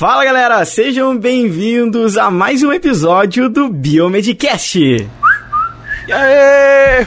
Fala galera, sejam bem-vindos a mais um episódio do Biomedcast. E aí?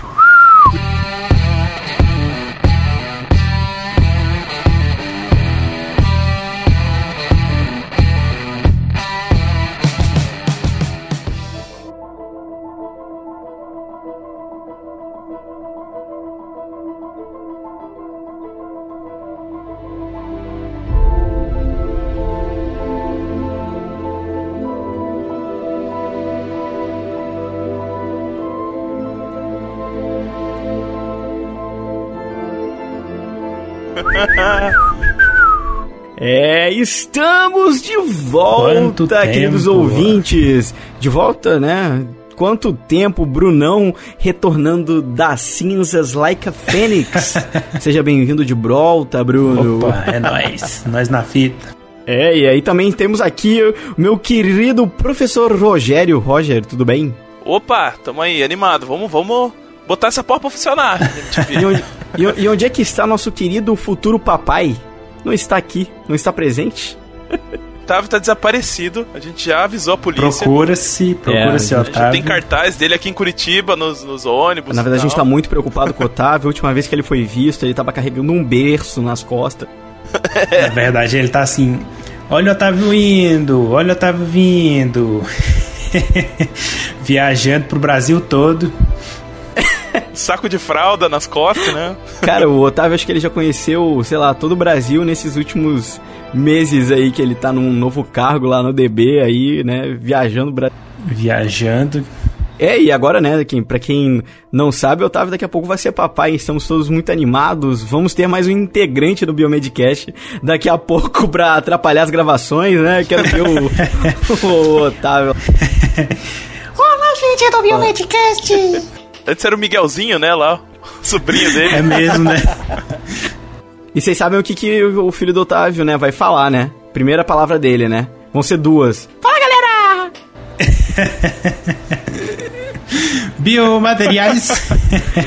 Estamos de volta, queridos ouvintes. De volta, né? Quanto tempo, Brunão retornando das cinzas like a fênix. Seja bem-vindo de volta, Bruno. Opa, é nóis. nós na fita. É, e aí também temos aqui o meu querido professor Rogério. Roger, tudo bem? Opa, tamo aí, animado. Vamos, vamos botar essa porra pra funcionar. e, onde, e, onde é que está nosso querido futuro papai? Não está aqui, não está presente. Otávio tá desaparecido, a gente já avisou a polícia. Procura-se, procura-se é, Otávio. tem cartaz dele aqui em Curitiba, nos, nos ônibus. Na verdade, a gente tá muito preocupado com o Otávio. A última vez que ele foi visto, ele tava carregando um berço nas costas. Na verdade, ele tá assim: olha o Otávio indo, olha o Otávio vindo. Viajando pro Brasil todo. Saco de fralda nas costas, né? Cara, o Otávio acho que ele já conheceu, sei lá, todo o Brasil nesses últimos meses aí que ele tá num novo cargo lá no DB aí, né, viajando Brasil. Viajando. É, e agora, né, quem, pra quem não sabe, o Otávio daqui a pouco vai ser papai, estamos todos muito animados, vamos ter mais um integrante do Biomedcast daqui a pouco pra atrapalhar as gravações, né, quero ver o, o Otávio. Olá, gente do Biomedcast! Antes era o Miguelzinho, né, lá, o sobrinho dele. É mesmo, né? E vocês sabem o que, que o filho do Otávio, né, vai falar, né? Primeira palavra dele, né? Vão ser duas. Fala, galera! Biomateriais.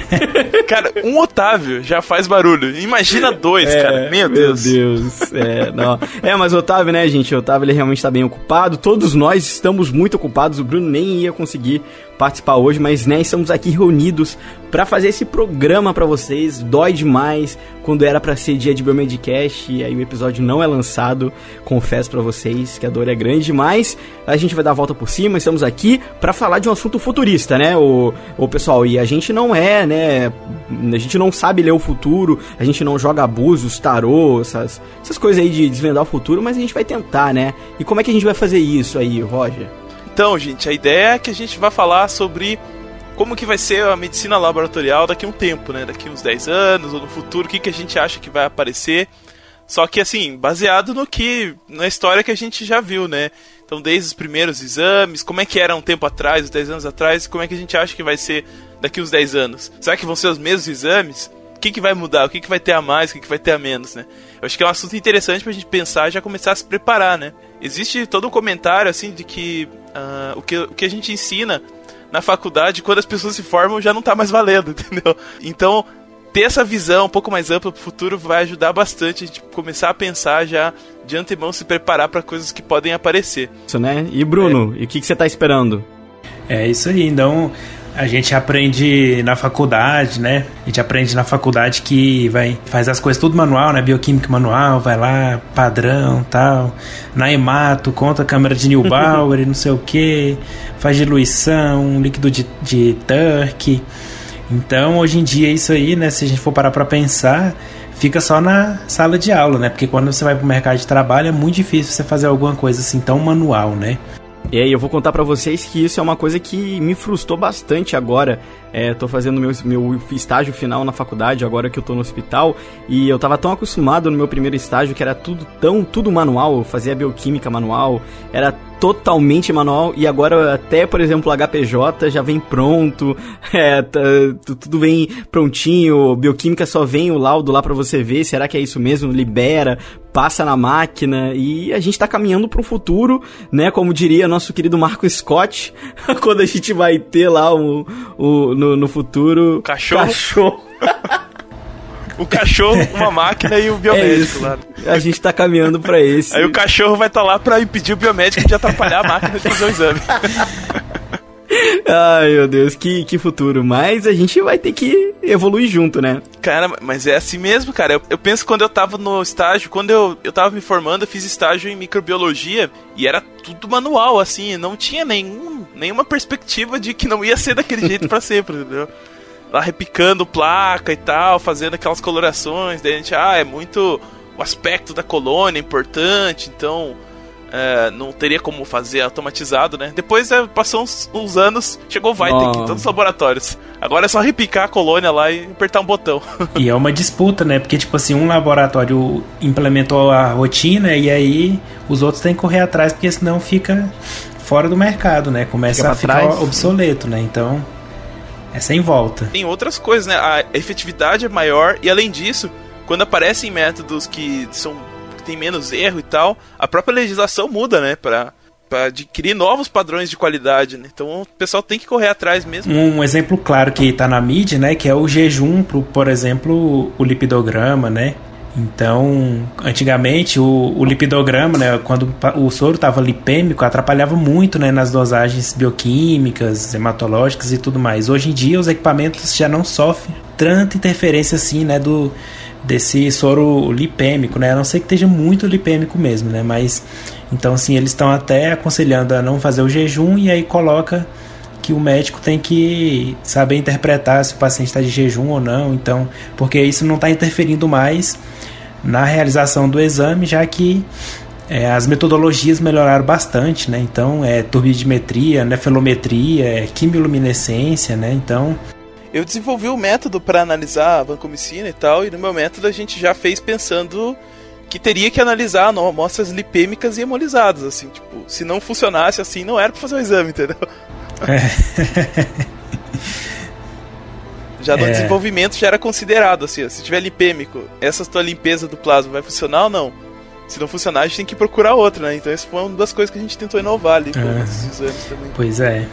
cara, um Otávio já faz barulho. Imagina dois, é, cara. Meu Deus. Meu Deus. É, não. é, mas o Otávio, né, gente? O Otávio ele realmente tá bem ocupado. Todos nós estamos muito ocupados. O Bruno nem ia conseguir participar hoje, mas né, estamos aqui reunidos para fazer esse programa para vocês. Dói demais quando era para ser dia de Biomedcast e aí o episódio não é lançado. Confesso para vocês que a dor é grande, mas a gente vai dar a volta por cima. Estamos aqui para falar de um assunto futurista, né, o, o pessoal. E a gente não é, né, a gente não sabe ler o futuro, a gente não joga abusos, tarô, essas, essas coisas aí de desvendar o futuro, mas a gente vai tentar, né? E como é que a gente vai fazer isso aí, Roger? Então, gente, a ideia é que a gente vai falar sobre como que vai ser a medicina laboratorial daqui a um tempo, né? Daqui uns 10 anos ou no futuro, o que, que a gente acha que vai aparecer. Só que assim, baseado no que na história que a gente já viu, né? Então, desde os primeiros exames, como é que era um tempo atrás, uns 10 anos atrás, como é que a gente acha que vai ser daqui uns 10 anos? Será que vão ser os mesmos exames? O que, que vai mudar? O que, que vai ter a mais? O que, que vai ter a menos, né? Eu acho que é um assunto interessante pra gente pensar e já começar a se preparar, né? Existe todo um comentário, assim, de que uh, o, que, o que a gente ensina na faculdade, quando as pessoas se formam, já não tá mais valendo, entendeu? Então, ter essa visão um pouco mais ampla pro futuro vai ajudar bastante a gente começar a pensar já de antemão, se preparar para coisas que podem aparecer. Isso, né? E Bruno, é. e o que, que você tá esperando? É isso aí, então a gente aprende na faculdade, né? A gente aprende na faculdade que vai faz as coisas tudo manual, né? Bioquímica manual, vai lá, padrão, tal. Na hemato, conta a câmera de Neubauer não sei o que, faz diluição, líquido de, de Turk. Então, hoje em dia, isso aí, né? Se a gente for parar pra pensar, fica só na sala de aula, né? Porque quando você vai pro mercado de trabalho é muito difícil você fazer alguma coisa assim tão manual, né? E aí eu vou contar para vocês que isso é uma coisa que me frustrou bastante agora. É, tô fazendo meu, meu estágio final na faculdade, agora que eu tô no hospital, e eu tava tão acostumado no meu primeiro estágio que era tudo tão, tudo manual, eu fazia bioquímica manual, era totalmente manual. E agora até, por exemplo, o HPJ já vem pronto, é, tá, tudo vem prontinho, bioquímica só vem o laudo lá para você ver, será que é isso mesmo? Libera, passa na máquina e a gente tá caminhando para um futuro, né, como diria nosso querido Marco Scott, quando a gente vai ter lá o, o no, no futuro cachorro. cachorro. o cachorro, uma máquina e o biomédico É lá. A gente tá caminhando pra esse. Aí o cachorro vai estar lá pra impedir o biomédico de atrapalhar a máquina de fazer o exame. Ai, meu Deus, que, que futuro. Mas a gente vai ter que evoluir junto, né? Cara, mas é assim mesmo, cara. Eu, eu penso quando eu tava no estágio, quando eu, eu tava me formando, eu fiz estágio em microbiologia e era tudo manual, assim, não tinha nenhum, nenhuma perspectiva de que não ia ser daquele jeito pra sempre, entendeu? Lá repicando placa e tal, fazendo aquelas colorações, daí a gente, ah, é muito. O aspecto da colônia é importante, então é, não teria como fazer automatizado, né? Depois é, passou uns, uns anos, chegou o Vitec Oh. em todos os laboratórios. Agora é só repicar a colônia lá e apertar um botão. E é uma disputa, né? Porque, tipo assim, um laboratório implementou a rotina e aí os outros têm que correr atrás, porque senão fica fora do mercado, né? Começa Fica a ficar trás. obsoleto, né? Então, é sem volta. Tem outras coisas, né? A efetividade é maior e além disso, quando aparecem métodos que são que tem menos erro e tal, a própria legislação muda, né? Pra, pra adquirir novos padrões de qualidade, né? Então o pessoal tem que correr atrás mesmo. Um exemplo claro que está na mídia, né, que é o jejum, pro, por exemplo, o lipidograma, né? Então, antigamente o, o lipidograma, né, quando o soro estava lipêmico, atrapalhava muito, né, nas dosagens bioquímicas, hematológicas e tudo mais. Hoje em dia os equipamentos já não sofrem tanta interferência assim, né, do desse soro lipêmico, né? A não ser que esteja muito lipêmico mesmo, né? Mas então assim, eles estão até aconselhando a não fazer o jejum e aí coloca que o médico tem que saber interpretar se o paciente está de jejum ou não, então, porque isso não está interferindo mais na realização do exame, já que é, as metodologias melhoraram bastante, né? Então, é turbidimetria, nefelometria, é quimiluminescência, né? Então, Eu desenvolvi o método para analisar a vancomicina e tal, e no meu método a gente já fez pensando que teria que analisar no- amostras lipêmicas e hemolizadas, assim, tipo, se não funcionasse assim, não era pra fazer o exame, entendeu? Já no É. desenvolvimento já era considerado, assim, ó, se tiver lipêmico, essa tua limpeza do plasma vai funcionar ou não? Se não funcionar, a gente tem que procurar outra, né? Então isso foi uma das coisas que a gente tentou inovar ali com É. esses exames também. pois é.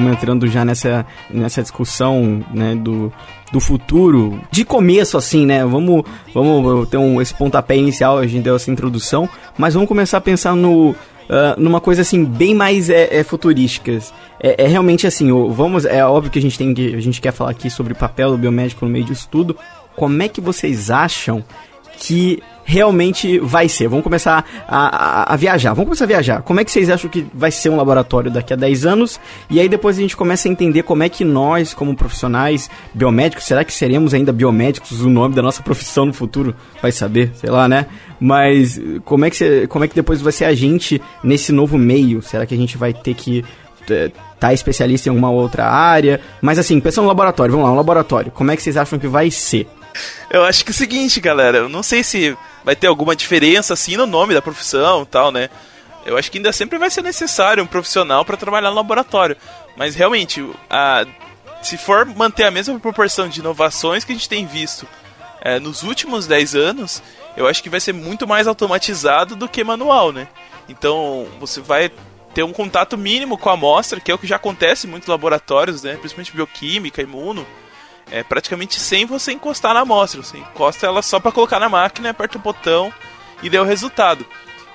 Vamos entrando já nessa, nessa discussão, né, do, do futuro. De começo, assim, né, vamos, vamos ter um, esse pontapé inicial, a gente deu essa introdução, mas vamos começar a pensar no... ah, numa coisa assim bem mais é, é, futurísticas é, é realmente assim vamos é óbvio que a gente tem que a gente quer falar aqui sobre o papel do biomédico no meio disso tudo como é que vocês acham que realmente vai ser. Vamos começar a, a- a viajar. Vamos começar a viajar. Como é que vocês acham que vai ser um laboratório daqui a 10 anos? E aí depois a gente começa a entender como é que nós, como profissionais biomédicos, será que seremos ainda biomédicos? O nome da nossa profissão no futuro vai saber, sei lá, né? Mas como é que, como é que depois vai ser a gente nesse novo meio? Será que a gente vai ter que eh, tá especialista em alguma outra área? Mas assim, pensando no laboratório, vamos lá, um laboratório. Como é que vocês acham que vai ser? Eu acho que é o seguinte, galera, eu não sei se vai ter alguma diferença assim no nome da profissão e tal, né? Eu acho que ainda sempre vai ser necessário um profissional para trabalhar no laboratório. Mas realmente, a, se for manter a mesma proporção de inovações que a gente tem visto é, nos últimos 10 anos, eu acho que vai ser muito mais automatizado do que manual, né? Então, você vai ter um contato mínimo com a amostra, que é o que já acontece em muitos laboratórios, né? Principalmente bioquímica, imuno é praticamente sem você encostar na amostra. Você encosta ela só para colocar na máquina, aperta o botão e deu o resultado.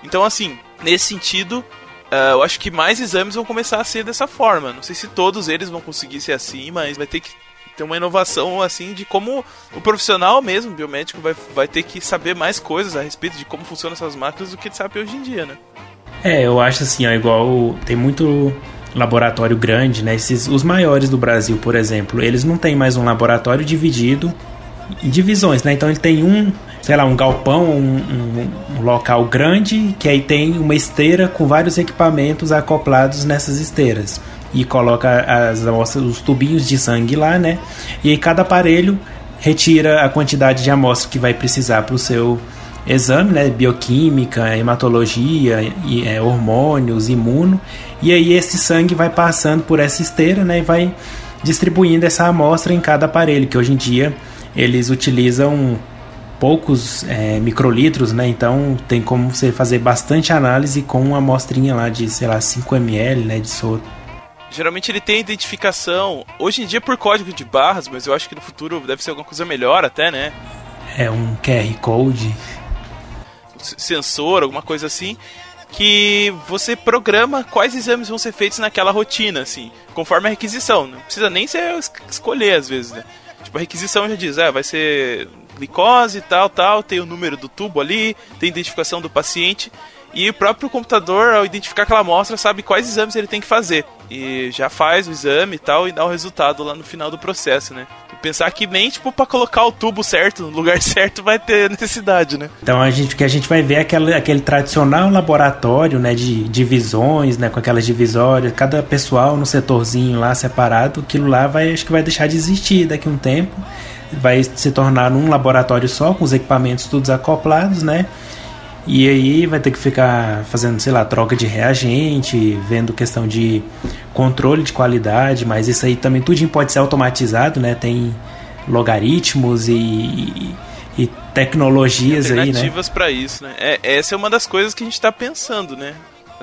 Então, assim, nesse sentido, ah, eu acho que mais exames vão começar a ser dessa forma. Não sei se todos eles vão conseguir ser assim, mas vai ter que ter uma inovação assim de como o profissional mesmo, biomédico, vai, vai ter que saber mais coisas a respeito de como funcionam essas máquinas do que ele sabe hoje em dia, né? É, eu acho assim, ó, igual tem muito laboratório grande, né? Esses, os maiores do Brasil, por exemplo, eles não têm mais um laboratório dividido em divisões, né? Então ele tem um, sei lá, um galpão, um, um- um local grande, que aí tem uma esteira com vários equipamentos acoplados nessas esteiras. E coloca as amostras, os tubinhos de sangue lá, né? E aí cada aparelho retira a quantidade de amostra que vai precisar para o seu exame, né, bioquímica, hematologia, e, é, hormônios, imuno, e aí esse sangue vai passando por essa esteira, né, e vai distribuindo essa amostra em cada aparelho, que hoje em dia eles utilizam poucos é, microlitros, né, então tem como você fazer bastante análise com uma amostrinha lá de, sei lá, 5 ml, né, de soro. Geralmente ele tem identificação, hoje em dia por código de barras, mas eu acho que no futuro deve ser alguma coisa melhor até, né? É um QR Code sensor, alguma coisa assim, que você programa quais exames vão ser feitos naquela rotina, assim, conforme a requisição. Não precisa nem ser escolher às vezes, né? Tipo, a requisição já diz, é, vai ser glicose, tal, tal, tem o número do tubo ali, tem identificação do paciente. E o próprio computador, ao identificar aquela amostra, sabe quais exames ele tem que fazer. E já faz o exame e tal, e dá o resultado lá no final do processo, né? E pensar que nem, tipo, pra colocar o tubo certo, no lugar certo, vai ter necessidade, né? Então a gente, que a gente vai ver é aquele, aquele tradicional laboratório, né, de divisões, né, com aquelas divisórias, cada pessoal no setorzinho lá separado, aquilo lá vai, acho que vai deixar de existir daqui a um tempo. Vai se tornar um laboratório só, com os equipamentos todos acoplados, né? E aí vai ter que ficar fazendo, sei lá, troca de reagente, vendo questão de controle de qualidade, mas isso aí também tudo pode ser automatizado, né? Tem logaritmos e, e tecnologias aí, né? Alternativas para isso, né? É, essa é uma das coisas que a gente está pensando, né?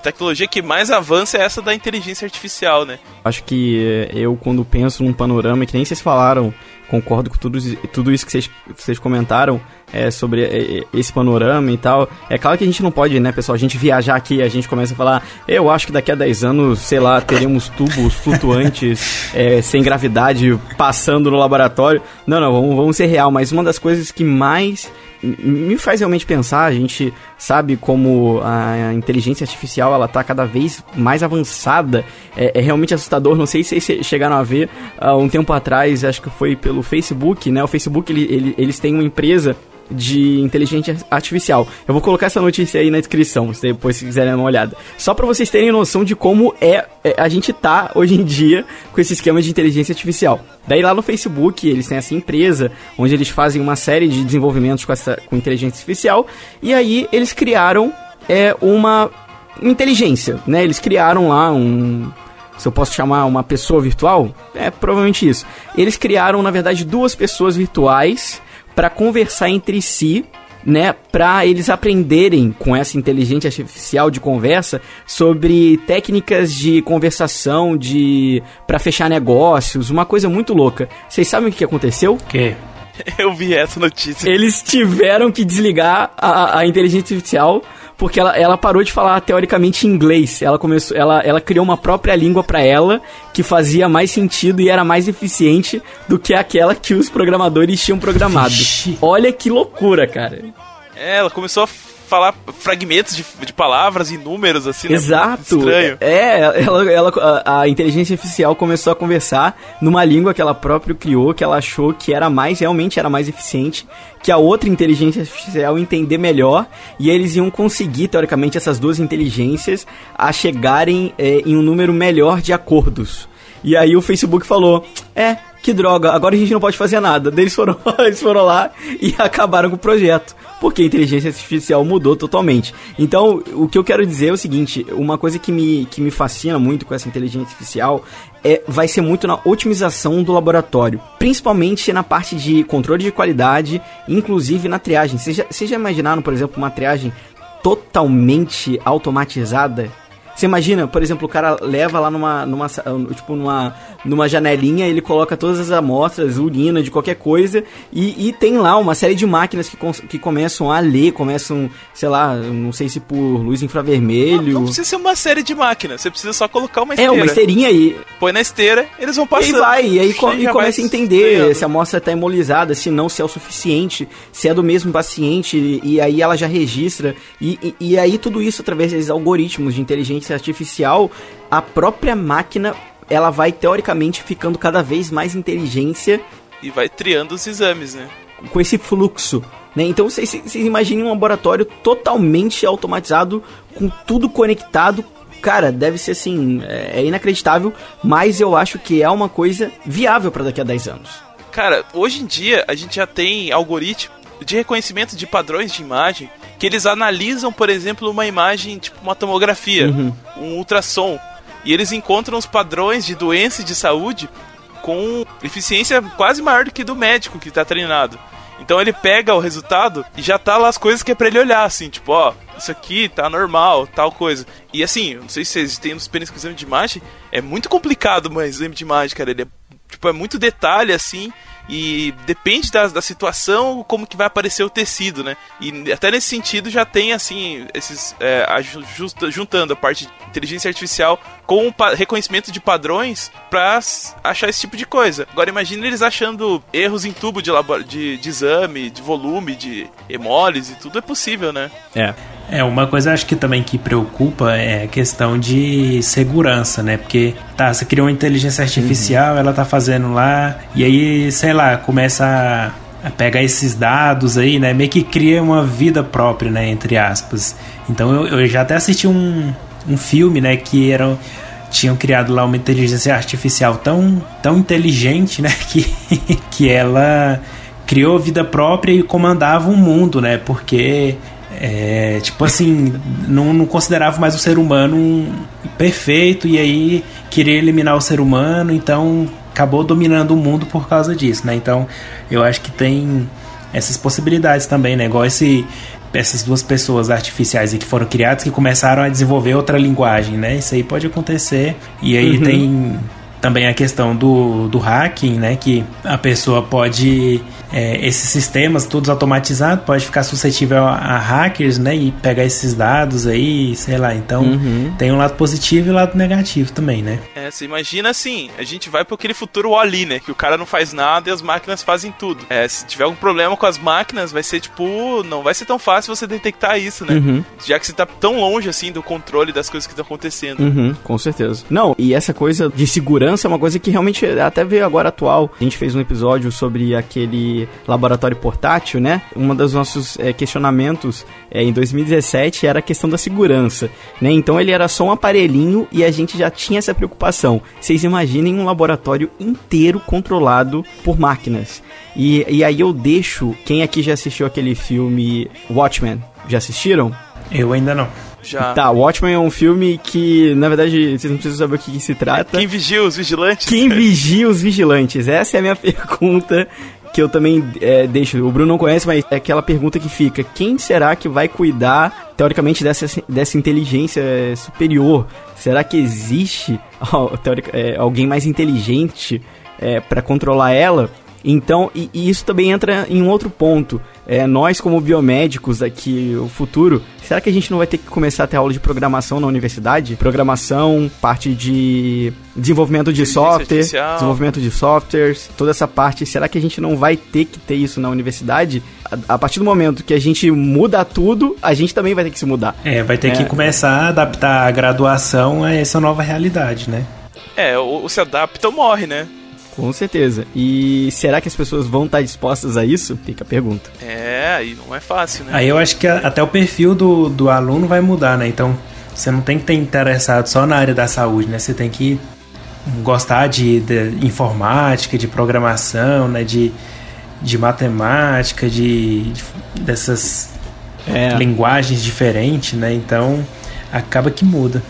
Tecnologia que mais avança é essa da inteligência artificial, né? Acho que eu, quando penso num panorama, que nem vocês falaram, concordo com tudo, tudo isso que vocês, vocês comentaram é, sobre é, esse panorama e tal. É claro que a gente não pode, né, pessoal, a gente viajar aqui, a gente começa a falar, eu acho que daqui a 10 anos, sei lá, teremos tubos flutuantes é, sem gravidade passando no laboratório. Não, não, vamos, vamos ser real, mas uma das coisas que mais me faz realmente pensar, a gente sabe como a inteligência artificial ela tá cada vez mais avançada, é, é realmente assustador, não sei se vocês chegaram a ver uh, um tempo atrás, acho que foi pelo Facebook, né, o Facebook ele, ele, eles têm uma empresa de inteligência artificial. Eu vou colocar essa notícia aí na descrição, se depois se quiserem dar uma olhada. Só para vocês terem noção de como é, é, a gente tá hoje em dia com esse esquema de inteligência artificial. Daí lá no Facebook, eles têm essa empresa onde eles fazem uma série de desenvolvimentos com essa com inteligência artificial e aí eles criaram é uma inteligência, né? Eles criaram lá um se eu posso chamar uma pessoa virtual, é provavelmente isso. Eles criaram, na verdade, duas pessoas virtuais para conversar entre si né, para eles aprenderem com essa inteligência artificial de conversa sobre técnicas de conversação, de para fechar negócios, uma coisa muito louca. Vocês sabem o que aconteceu? Que? Eu vi essa notícia. Eles tiveram que desligar a, a inteligência artificial porque ela, ela parou de falar teoricamente inglês. Ela começou, ela, ela criou uma própria língua para ela que fazia mais sentido e era mais eficiente do que aquela que os programadores tinham programado. Olha que loucura, cara. É, ela começou a falar fragmentos de, de palavras e números, assim, né? Exato. Estranho. É, ela, ela, a, a, inteligência artificial começou a conversar numa língua que ela própria criou, que ela achou que era mais, realmente era mais eficiente, que a outra inteligência artificial entender melhor, e eles iam conseguir, teoricamente, essas duas inteligências a chegarem é, em um número melhor de acordos. E aí o Facebook falou: é, que droga, agora a gente não pode fazer nada. Eles foram, eles foram lá e acabaram com o projeto porque a inteligência artificial mudou totalmente. Então, o que eu quero dizer é o seguinte: uma coisa que me, que me fascina muito com essa inteligência artificial é, vai ser muito na otimização do laboratório, principalmente na parte de controle de qualidade, inclusive na triagem. Vocês já, vocês já imaginaram, por exemplo, uma triagem totalmente automatizada você imagina, por exemplo, o cara leva lá numa, numa, tipo, numa, numa janelinha, ele coloca todas as amostras, urina, de qualquer coisa, e, e tem lá uma série de máquinas que, que começam a ler, começam, sei lá, não sei se por luz infravermelho. Não, não precisa ser uma série de máquinas, você precisa só colocar uma esteira. É, uma esteirinha aí. Põe na esteira, eles vão passando. E vai, e aí e começa a entender se a amostra está hemolizada, se não, se é o suficiente, se é do mesmo paciente, e, e aí ela já registra, e, e, e aí tudo isso através desses algoritmos de inteligência inteligência artificial, a própria máquina ela vai teoricamente ficando cada vez mais inteligência e vai triando os exames, né? Com esse fluxo, né? Então vocês, imaginem um laboratório totalmente automatizado, com tudo conectado. Cara, deve ser assim, é, é inacreditável, mas eu acho que é uma coisa viável para daqui a 10 anos. Cara, hoje em dia a gente já tem algoritmo de reconhecimento de padrões de imagem que eles analisam, por exemplo, uma imagem tipo uma tomografia, Uhum. um ultrassom, e eles encontram os padrões de doença e de saúde com eficiência quase maior do que do médico que tá treinado. Então ele pega o resultado e já tá lá as coisas que é pra ele olhar, assim, tipo, ó, isso aqui tá normal, tal coisa. E assim, não sei se vocês têm experiência com exame de imagem, é muito complicado um exame de imagem, cara. Ele é, tipo, é muito detalhe, assim, e depende da, da situação como que vai aparecer o tecido, né? E até nesse sentido já tem, assim, esses. É, aju- justa- juntando a parte de inteligência artificial com o reconhecimento de padrões pra s- achar esse tipo de coisa. Agora imagine eles achando erros em tubo de, de, de exame, de volume, de hemólise, tudo é possível, né? É. É, uma coisa acho que também que preocupa é a questão de segurança, né? Porque tá, você criou uma inteligência artificial, ela tá fazendo lá, e aí, sei lá, começa a, pegar esses dados aí, né? Meio que cria uma vida própria, né? Entre aspas. Então eu, eu já até assisti um, um filme, né? Que era tinham criado lá uma inteligência artificial tão, tão inteligente, né, que, que ela criou vida própria e comandava o mundo, né, porque, é, tipo assim, não, não considerava mais o ser humano um perfeito e aí queria eliminar o ser humano, então acabou dominando o mundo por causa disso, né, então eu acho que tem essas possibilidades também, né, igual esse essas duas pessoas artificiais que foram criadas que começaram a desenvolver outra linguagem, né? Isso aí pode acontecer. E aí Uhum. tem também a questão do, do hacking, né? Que a pessoa pode. É, esses sistemas todos automatizados pode ficar suscetível a, a hackers, né? E pegar esses dados aí, sei lá. Então Uhum. tem um lado positivo e um lado negativo também, né? É, você imagina assim, a gente vai para aquele futuro ali, né? Que o cara não faz nada e as máquinas fazem tudo. É, se tiver algum problema com as máquinas, vai ser tipo, não vai ser tão fácil você detectar isso, né? Uhum. Já que você tá tão longe assim do controle das coisas que estão acontecendo. Uhum, com certeza. Não, e essa coisa de segurança é uma coisa que realmente até veio agora atual. A gente fez um episódio sobre aquele laboratório portátil, né? Um dos nossos eh, questionamentos eh, em 2017 era a questão da segurança, né? Então ele era só um aparelhinho e a gente já tinha essa preocupação. Vocês imaginem um laboratório inteiro controlado por máquinas. E, e aí eu deixo. Quem aqui já assistiu aquele filme Watchmen? Já assistiram? Eu ainda não. Já. Tá, Watchmen é um filme que, na verdade, vocês não precisam saber o que, que se trata. Quem vigia os vigilantes? Quem vigia os vigilantes? Essa é a minha pergunta que eu também é, deixo. O Bruno não conhece, mas é aquela pergunta que fica: quem será que vai cuidar, teoricamente, dessa, dessa inteligência superior? Será que existe ó, teoric- é, alguém mais inteligente é, para controlar ela? Então, e, e isso também entra em um outro ponto. É, nós, como biomédicos daqui, o futuro, será que a gente não vai ter que começar a ter aula de programação na universidade? Programação, parte de desenvolvimento de software, artificial. desenvolvimento de softwares, toda essa parte. Será que a gente não vai ter que ter isso na universidade? A, a partir do momento que a gente muda tudo, a gente também vai ter que se mudar. É, vai ter É. que começar a adaptar a graduação a essa nova realidade, né? É, ou se adapta ou morre, né? Com certeza. E será que as pessoas vão estar dispostas a isso? Fica a pergunta. É, aí não é fácil, né? Aí eu acho que a- até o perfil do, do aluno vai mudar, né? Então, você não tem que ter interessado só na área da saúde, né? Você tem que gostar de, de informática, de programação, né? De, de matemática, de, de- dessas É. linguagens diferentes, né? Então, acaba que muda.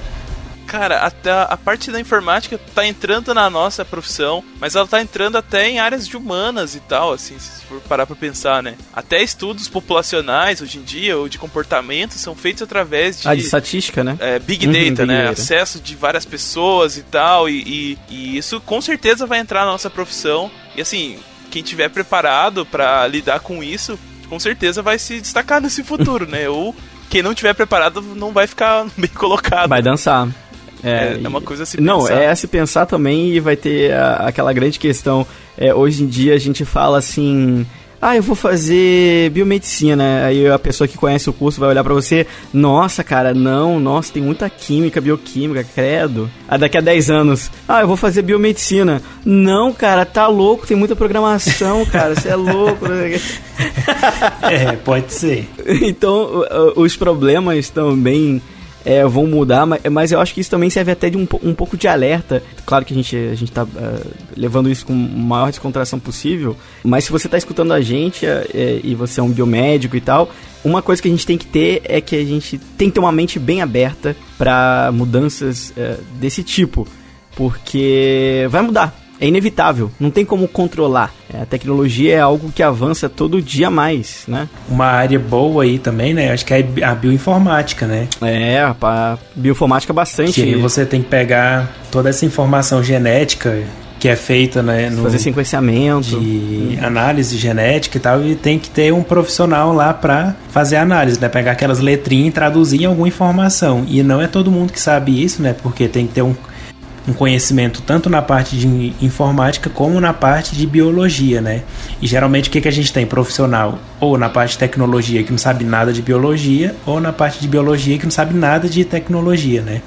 Cara, até a parte da informática tá entrando na nossa profissão, mas ela tá entrando até em áreas de humanas e tal, assim, se for parar pra pensar, né? Até estudos populacionais hoje em dia, ou de comportamento, são feitos através de. Ah, de estatística, né? é, Big Uhum, Data, Big né? Data. Acesso de várias pessoas e tal, e, e, e isso com certeza vai entrar na nossa profissão. E assim, quem tiver preparado pra lidar com isso, com certeza vai se destacar nesse futuro, né? Ou quem não tiver preparado não vai ficar bem colocado. Vai dançar. É, e- é uma coisa a se Não, pensar. é a se pensar também e vai ter a- aquela grande questão. É, hoje em dia a gente fala assim. Ah, eu vou fazer biomedicina. Aí a pessoa que conhece o curso vai olhar pra você. Nossa, cara, não, nossa, tem muita química, bioquímica, credo. Ah, daqui a 10 anos. Ah, eu vou fazer biomedicina. Não, cara, tá louco, tem muita programação, cara, você é louco. É, pode ser. Então, os problemas também é, vão mudar, mas, mas, eu acho que isso também serve até de um, um pouco de alerta. Claro que a gente, a gente tá uh, levando isso com a maior descontração possível, mas se você está escutando a gente uh, e você é um biomédico e tal, uma coisa que a gente tem que ter é que a gente tem que ter uma mente bem aberta para mudanças uh, desse tipo, porque vai mudar é inevitável, não tem como controlar. É, a tecnologia é algo que avança todo dia mais, né? Uma área boa aí também, né? Acho que é a bioinformática, né? É, a bioinformática bastante. Que você tem que pegar toda essa informação genética que é feita, né, no fazer sequenciamento, de análise genética e tal, e tem que ter um profissional lá para fazer a análise, né, pegar aquelas letrinhas e traduzir em alguma informação. E não é todo mundo que sabe isso, né, porque tem que ter um um conhecimento tanto na parte de informática como na parte de biologia, né? E geralmente o que, que a gente tem? Profissional ou na parte de tecnologia que não sabe nada de biologia, ou na parte de biologia que não sabe nada de tecnologia, né?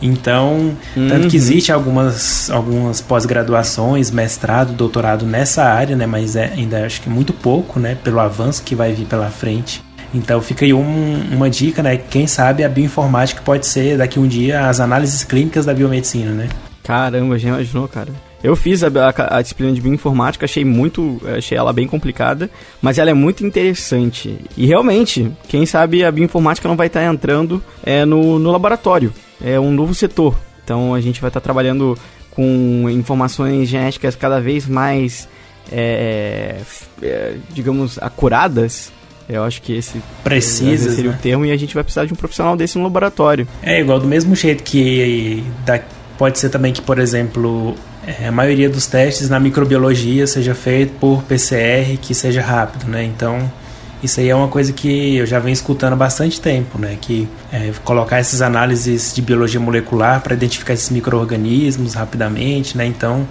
Então, uhum. tanto que uhum. existe algumas, algumas pós-graduações, mestrado, doutorado nessa área, né? Mas é, ainda acho que muito pouco, né? Pelo avanço que vai vir pela frente. Então fica aí um, uma dica, né? Quem sabe a bioinformática pode ser daqui um dia as análises clínicas da biomedicina, né? Caramba, já imaginou, cara? Eu fiz a, a, a, disciplina de bioinformática, achei muito, achei ela bem complicada, mas ela é muito interessante. E realmente, quem sabe a bioinformática não vai estar entrando é, no, no laboratório. É um novo setor. Então a gente vai estar trabalhando com informações genéticas cada vez mais, é, é, digamos, acuradas eu acho que esse precisa seria né? o termo e a gente vai precisar de um profissional desse no laboratório. É igual do mesmo jeito que da, pode ser também que, por exemplo, é, a maioria dos testes na microbiologia seja feito por PCR que seja rápido, né? Então isso aí é uma coisa que eu já venho escutando há bastante tempo, né? Que é, colocar essas análises de biologia molecular para identificar esses micro-organismos rapidamente, né? Então,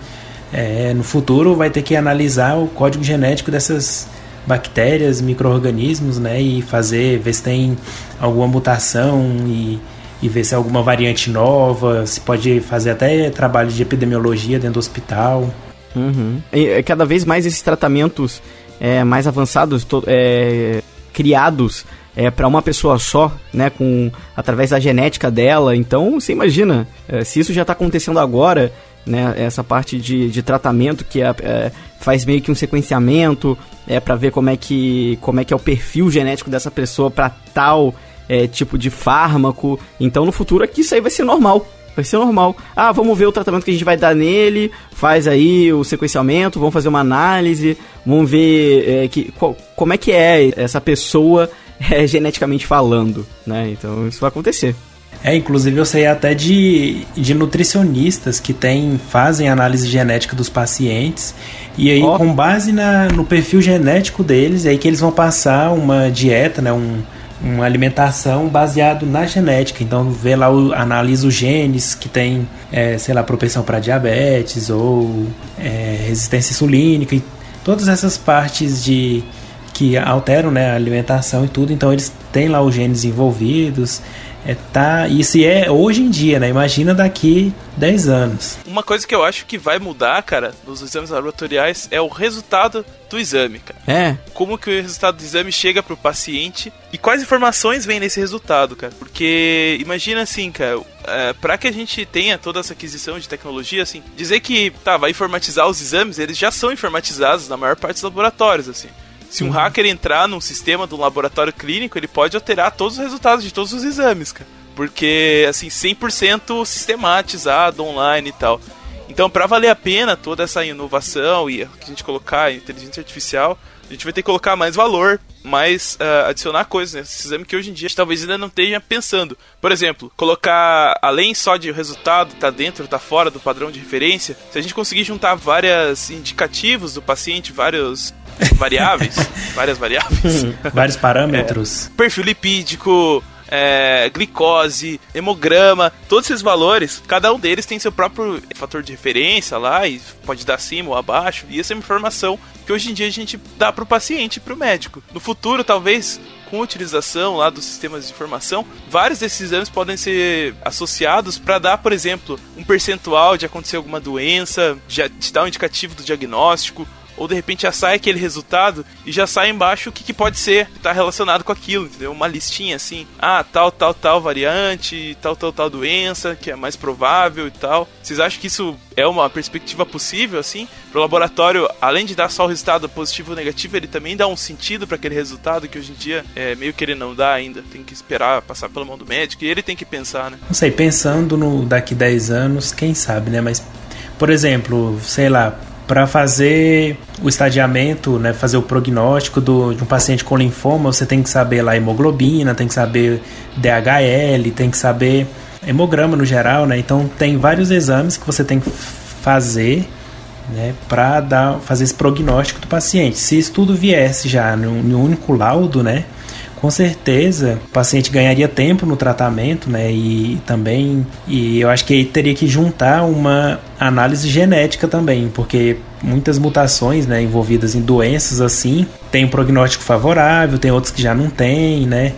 é, no futuro vai ter que analisar o código genético dessas bactérias, micro-organismos, né? E fazer, ver se tem alguma mutação e, e ver se é alguma variante nova, se pode fazer até trabalho de epidemiologia dentro do hospital. Uhum. E, é, cada vez mais esses tratamentos é, mais avançados, é, criados é, para uma pessoa só, né, com através da genética dela. Então, você imagina, é, se isso já está acontecendo agora, né, essa parte de, de tratamento que é, é, faz meio que um sequenciamento é para ver como é que como é que é o perfil genético dessa pessoa para tal é, tipo de fármaco. Então no futuro aqui isso aí vai ser normal. Vai ser normal. Ah, vamos ver o tratamento que a gente vai dar nele, faz aí o sequenciamento, vamos fazer uma análise, vamos ver é, que, qual, como é que é essa pessoa é, geneticamente falando, né? Então isso vai acontecer. É, inclusive eu sei até de, de nutricionistas que tem, fazem análise genética dos pacientes e aí oh. com base na, no perfil genético deles, é aí que eles vão passar uma dieta, né, um, uma alimentação baseado na genética. Então vê lá, o, analisa os genes que tem, é, sei lá, propensão para diabetes ou é, resistência insulínica e todas essas partes de que alteram né, a alimentação e tudo. Então eles têm lá os genes envolvidos. É, tá, isso é hoje em dia, né? Imagina daqui 10 anos. Uma coisa que eu acho que vai mudar, cara, nos exames laboratoriais é o resultado do exame, cara. É. Como que o resultado do exame chega pro paciente e quais informações vêm nesse resultado, cara. Porque imagina assim, cara, é, para que a gente tenha toda essa aquisição de tecnologia, assim, dizer que, tá, vai informatizar os exames, eles já são informatizados na maior parte dos laboratórios, assim. Se um uhum. hacker entrar num sistema do laboratório clínico, ele pode alterar todos os resultados de todos os exames, cara. Porque, assim, 100% sistematizado, online e tal. Então, para valer a pena toda essa inovação e a gente colocar inteligência artificial, a gente vai ter que colocar mais valor, mais uh, adicionar coisas nesse exame que hoje em dia talvez ainda não esteja pensando. Por exemplo, colocar além só de resultado tá dentro, tá fora do padrão de referência, se a gente conseguir juntar vários indicativos do paciente, vários variáveis, várias variáveis, vários parâmetros, é, perfil lipídico, é, glicose, hemograma, todos esses valores, cada um deles tem seu próprio fator de referência lá e pode dar acima ou abaixo. E essa é uma informação que hoje em dia a gente dá para o paciente para o médico. No futuro, talvez com a utilização lá dos sistemas de informação, vários desses exames podem ser associados para dar, por exemplo, um percentual de acontecer alguma doença, de te dar um indicativo do diagnóstico, ou de repente já sai aquele resultado e já sai embaixo o que, que pode ser que tá relacionado com aquilo, entendeu? Uma listinha assim, ah, tal, tal, tal variante, tal, tal, tal doença, que é mais provável e tal. Vocês acham que isso é uma perspectiva possível, assim? Pro laboratório, além de dar só o resultado positivo ou negativo, ele também dá um sentido para aquele resultado que hoje em dia é meio que ele não dá ainda. Tem que esperar passar pela mão do médico e ele tem que pensar, né? Não sei, pensando no daqui 10 anos, quem sabe, né? Mas, por exemplo, sei lá, para fazer o estadiamento, né, fazer o prognóstico do, de um paciente com linfoma, você tem que saber lá hemoglobina, tem que saber DHL, tem que saber hemograma no geral, né? Então tem vários exames que você tem que fazer né, para dar fazer esse prognóstico do paciente. Se isso tudo viesse já num, único laudo, né, com certeza o paciente ganharia tempo no tratamento, né? E também, e eu acho que teria que juntar uma análise genética também, porque muitas mutações, né, envolvidas em doenças assim, tem um prognóstico favorável, tem outros que já não tem, né?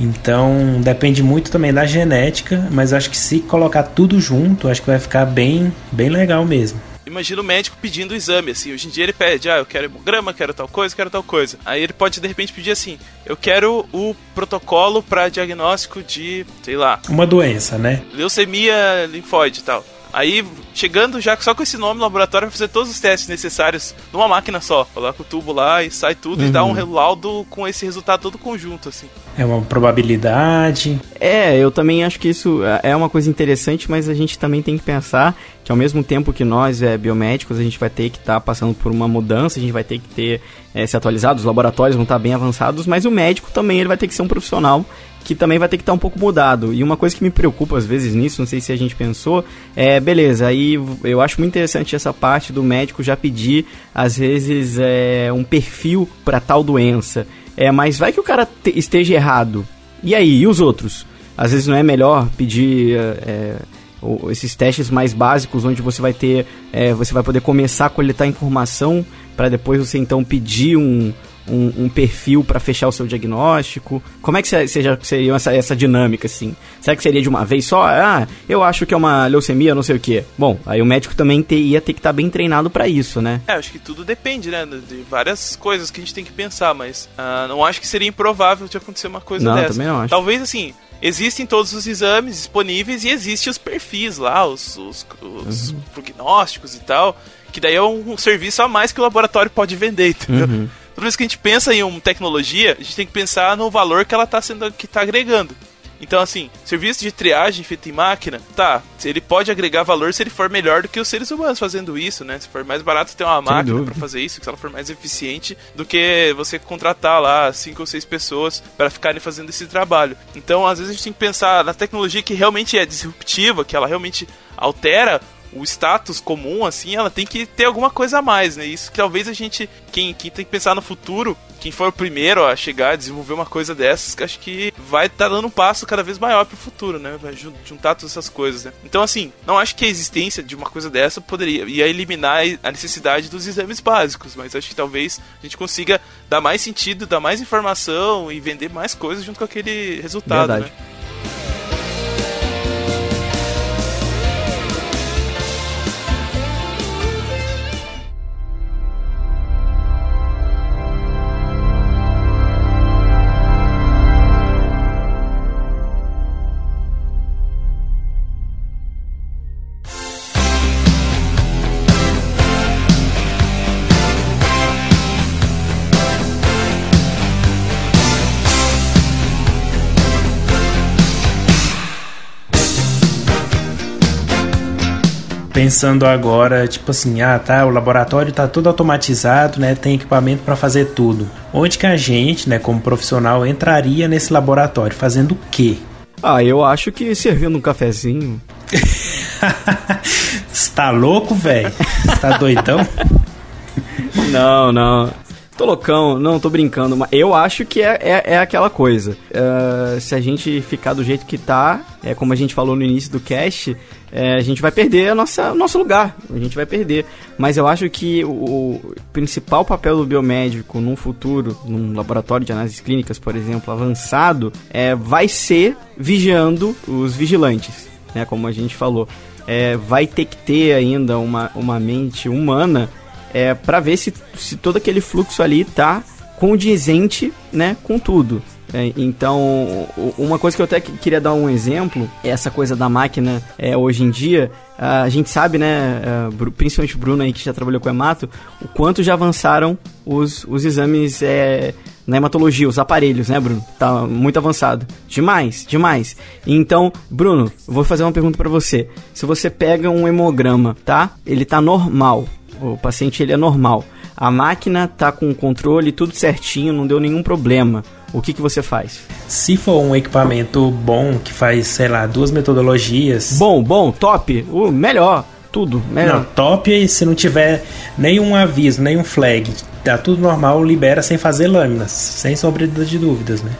Então depende muito também da genética, mas acho que se colocar tudo junto, acho que vai ficar bem, bem legal mesmo imagina o médico pedindo o exame, assim. Hoje em dia ele pede, ah, eu quero hemograma, quero tal coisa, quero tal coisa. Aí ele pode de repente pedir assim, eu quero o protocolo para diagnóstico de, sei lá. Uma doença, né? Leucemia linfóide e tal. Aí, chegando já só com esse nome no laboratório, vai fazer todos os testes necessários numa máquina só. Coloca o tubo lá e sai tudo uhum. e dá um uhum. laudo com esse resultado todo conjunto, assim. É uma probabilidade. É, eu também acho que isso é uma coisa interessante, mas a gente também tem que pensar que ao mesmo tempo que nós, é, biomédicos, a gente vai ter que estar tá passando por uma mudança, a gente vai ter que ter é, se atualizado, os laboratórios vão estar tá bem avançados, mas o médico também ele vai ter que ser um profissional que também vai ter que estar um pouco mudado. E uma coisa que me preocupa às vezes nisso, não sei se a gente pensou, é, beleza, aí eu acho muito interessante essa parte do médico já pedir, às vezes, é, um perfil para tal doença. É, mas vai que o cara esteja errado. E aí, e os outros? Às vezes não é melhor pedir é, esses testes mais básicos, onde você vai ter, é, você vai poder começar a coletar informação para depois você então pedir um, um, um perfil para fechar o seu diagnóstico? Como é que seja, seria essa, essa dinâmica, assim? Será que seria de uma vez só? Ah, eu acho que é uma leucemia, não sei o quê. Bom, aí o médico também ter, ia ter que estar tá bem treinado para isso, né? É, acho que tudo depende, né? De várias coisas que a gente tem que pensar, mas uh, não acho que seria improvável de acontecer uma coisa não, dessa. Também não acho. Talvez, assim, existem todos os exames disponíveis e existem os perfis lá, os, os, os uhum. prognósticos e tal, que daí é um, um, serviço a mais que o laboratório pode vender, entendeu? Uhum toda vez que a gente pensa em uma tecnologia, a gente tem que pensar no valor que ela está sendo que tá agregando. Então, assim, serviço de triagem feito em máquina, tá, ele pode agregar valor se ele for melhor do que os seres humanos fazendo isso, né? Se for mais barato ter uma máquina para fazer isso, se ela for mais eficiente do que você contratar lá cinco ou seis pessoas para ficarem fazendo esse trabalho. Então, às vezes a gente tem que pensar na tecnologia que realmente é disruptiva, que ela realmente altera o status comum, assim, ela tem que ter alguma coisa a mais, né? Isso que talvez a gente, quem, quem tem que pensar no futuro, quem for o primeiro a chegar a desenvolver uma coisa dessas, acho que vai estar tá dando um passo cada vez maior pro futuro, né? Vai juntar todas essas coisas, né? Então, assim, não acho que a existência de uma coisa dessa poderia ia eliminar a necessidade dos exames básicos, mas acho que talvez a gente consiga dar mais sentido, dar mais informação e vender mais coisas junto com aquele resultado, Verdade. né? Pensando agora, tipo assim, ah, tá, o laboratório tá tudo automatizado, né? Tem equipamento para fazer tudo. Onde que a gente, né, como profissional, entraria nesse laboratório fazendo o quê? Ah, eu acho que servindo um cafezinho. Você tá louco, velho? tá doidão? Não, não. Tô loucão, não, tô brincando, mas eu acho que é, é, é aquela coisa. Uh, se a gente ficar do jeito que tá, é como a gente falou no início do cast, é, a gente vai perder a nossa, nosso lugar. A gente vai perder. Mas eu acho que o, o principal papel do biomédico num futuro, num laboratório de análises clínicas, por exemplo, avançado, é, vai ser vigiando os vigilantes, né, como a gente falou. É, vai ter que ter ainda uma, uma mente humana é, para ver se, se todo aquele fluxo ali tá condizente, né, com tudo. É, então, uma coisa que eu até queria dar um exemplo, é essa coisa da máquina é, hoje em dia, a gente sabe, né, é, principalmente o Bruno aí que já trabalhou com hemato, o quanto já avançaram os, os exames é, na hematologia, os aparelhos, né, Bruno? Tá muito avançado. Demais, demais. Então, Bruno, vou fazer uma pergunta para você. Se você pega um hemograma, tá? Ele tá normal. O paciente ele é normal. A máquina tá com o controle tudo certinho, não deu nenhum problema o que, que você faz? Se for um equipamento bom, que faz, sei lá, duas metodologias. Bom, bom, top, o melhor, tudo, melhor. Não, top se não tiver nenhum aviso, nenhum flag, tá tudo normal, libera sem fazer lâminas, sem sombra de dúvidas, né?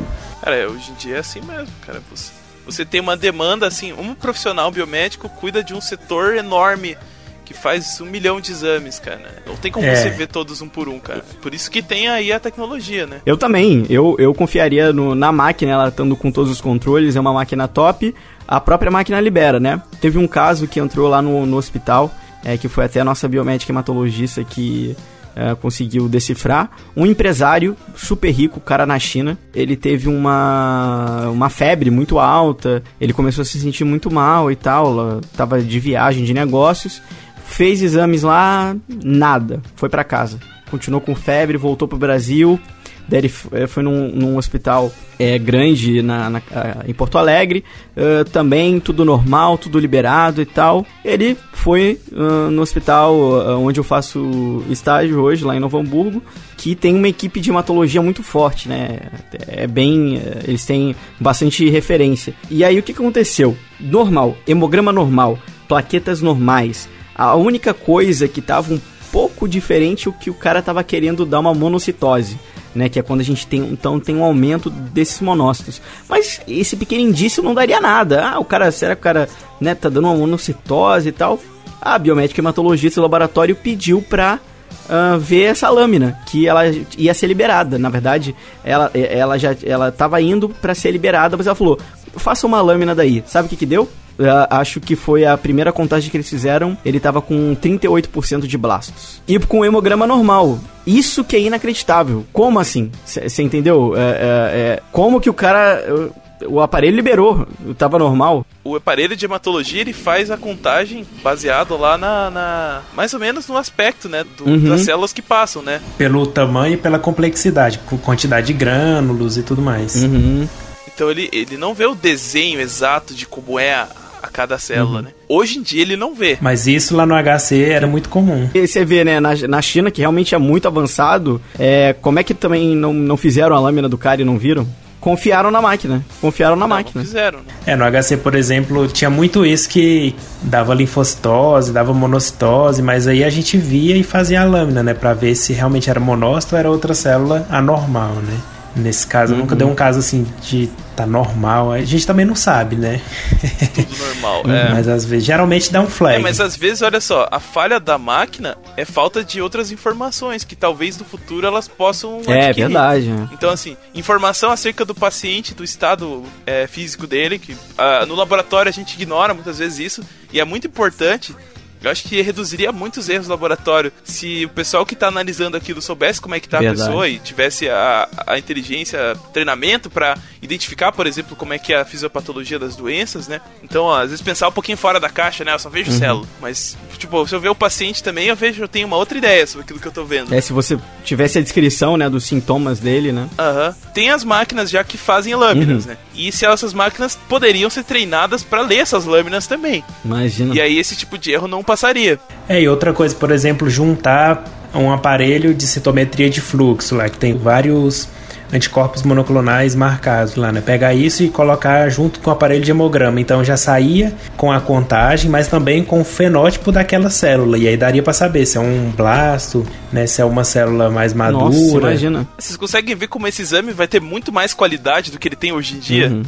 Cara, hoje em dia é assim mesmo, cara. Você, você tem uma demanda, assim, um profissional biomédico cuida de um setor enorme que faz um milhão de exames, cara. Não tem como é. você ver todos um por um, cara. Por isso que tem aí a tecnologia, né? Eu também. Eu, eu confiaria no, na máquina, ela estando com todos os controles, é uma máquina top. A própria máquina libera, né? Teve um caso que entrou lá no, no hospital, é, que foi até a nossa biomédica hematologista que é, conseguiu decifrar. Um empresário super rico, cara na China, ele teve uma, uma febre muito alta, ele começou a se sentir muito mal e tal, tava de viagem de negócios Fez exames lá, nada. Foi para casa. Continuou com febre, voltou pro Brasil. Daí ele eh, foi num, num hospital é, grande na, na, em Porto Alegre, uh, também tudo normal, tudo liberado e tal. Ele foi uh, no hospital uh, onde eu faço estágio hoje, lá em Novo Hamburgo, que tem uma equipe de hematologia muito forte, né? É bem. Eles têm bastante referência. E aí o que aconteceu? Normal, hemograma normal, plaquetas normais a única coisa que tava um pouco diferente o que o cara tava querendo dar uma monocitose, né? Que é quando a gente tem então tem um aumento desses monócitos. Mas esse pequeno indício não daria nada. Ah, o cara, será que o cara, né, tá dando uma monocitose e tal? A biomédica hematologista do laboratório pediu pra uh, ver essa lâmina, que ela ia ser liberada. Na verdade, ela, ela já ela tava indo para ser liberada, mas ela falou: faça uma lâmina daí. Sabe o que que deu? Acho que foi a primeira contagem que eles fizeram, ele tava com 38% de blastos. E com hemograma normal. Isso que é inacreditável. Como assim? Você entendeu? É, é, é, como que o cara o aparelho liberou, tava normal. O aparelho de hematologia ele faz a contagem baseado lá na, na mais ou menos no aspecto, né, do, uhum. das células que passam, né? Pelo tamanho e pela complexidade, com quantidade de grânulos e tudo mais. Uhum. Então ele, ele não vê o desenho exato de como é a, a cada célula, uhum. né? Hoje em dia ele não vê. Mas isso lá no HC era muito comum. E você vê, né, na, na China, que realmente é muito avançado, é, como é que também não, não fizeram a lâmina do cara e não viram? Confiaram na máquina. Confiaram na não, máquina. Fizeram. Né? É, no HC, por exemplo, tinha muito isso que dava linfocitose, dava monocitose, mas aí a gente via e fazia a lâmina, né? Pra ver se realmente era monócito ou era outra célula anormal, né? Nesse caso, uhum. nunca deu um caso assim de tá normal. A gente também não sabe, né? Tudo normal, é. Mas às vezes, geralmente dá um flag. É, mas às vezes, olha só, a falha da máquina é falta de outras informações que talvez no futuro elas possam É, adquirir. verdade. É. Então, assim, informação acerca do paciente, do estado é, físico dele, que uh, no laboratório a gente ignora muitas vezes isso, e é muito importante eu acho que reduziria muitos erros no laboratório se o pessoal que está analisando aquilo soubesse como é que tá Verdade. a pessoa e tivesse a, a inteligência, treinamento para identificar, por exemplo, como é que é a fisiopatologia das doenças, né? Então, ó, às vezes pensar um pouquinho fora da caixa, né? Eu só vejo uhum. célula. Mas, tipo, se eu ver o paciente também, eu vejo, eu tenho uma outra ideia sobre aquilo que eu tô vendo. É, se você tivesse a descrição, né, dos sintomas dele, né? Aham. Uhum. Tem as máquinas já que fazem lâminas, uhum. né? E se essas máquinas poderiam ser treinadas para ler essas lâminas também. Imagina. E aí esse tipo de erro não passaria. É, e outra coisa, por exemplo, juntar um aparelho de citometria de fluxo lá, que tem vários anticorpos monoclonais marcados lá, né? Pegar isso e colocar junto com o aparelho de hemograma. Então já saía com a contagem, mas também com o fenótipo daquela célula. E aí daria para saber se é um blasto, né? Se é uma célula mais madura. Nossa, imagina. Vocês conseguem ver como esse exame vai ter muito mais qualidade do que ele tem hoje em dia? Uhum.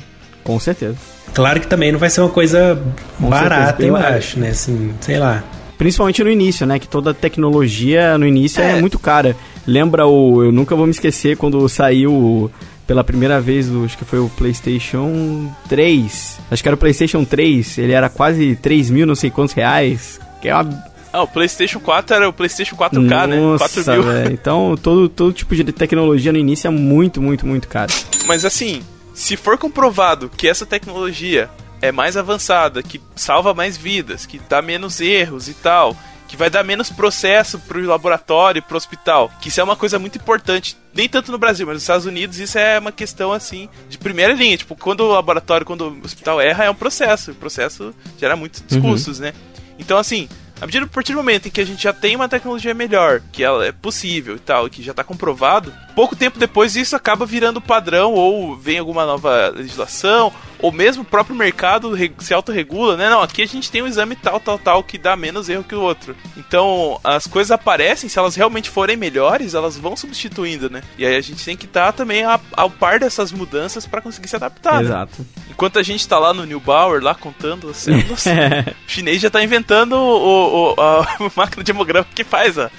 Com certeza. Claro que também não vai ser uma coisa Com barata, eu acho, né? Assim, sei lá. Principalmente no início, né? Que toda tecnologia no início é, é muito cara. Lembra o. Eu nunca vou me esquecer quando saiu pela primeira vez, acho que foi o PlayStation 3. Acho que era o PlayStation 3. Ele era quase 3 mil, não sei quantos reais. Que é uma Ah, o PlayStation 4 era o PlayStation 4K, né? Nossa, 4 mil. Então, todo, todo tipo de tecnologia no início é muito, muito, muito caro. Mas assim, se for comprovado que essa tecnologia é mais avançada, que salva mais vidas, que dá menos erros e tal, que vai dar menos processo pro laboratório, pro hospital, que isso é uma coisa muito importante, nem tanto no Brasil, mas nos Estados Unidos isso é uma questão assim de primeira linha, tipo, quando o laboratório, quando o hospital erra, é um processo, o processo gera muitos custos, né? Então assim, a partir, a partir do momento em que a gente já tem uma tecnologia melhor, que ela é possível e tal, e que já está comprovado, pouco tempo depois isso acaba virando padrão, ou vem alguma nova legislação, ou mesmo o próprio mercado se autorregula, né? Não, aqui a gente tem um exame tal, tal, tal, que dá menos erro que o outro. Então, as coisas aparecem, se elas realmente forem melhores, elas vão substituindo, né? E aí a gente tem que estar também a- ao par dessas mudanças para conseguir se adaptar, né? Exato. Enquanto a gente tá lá no New Bauer, lá contando as células, o chinês já tá inventando o, o- a máquina de hemograma que faz a,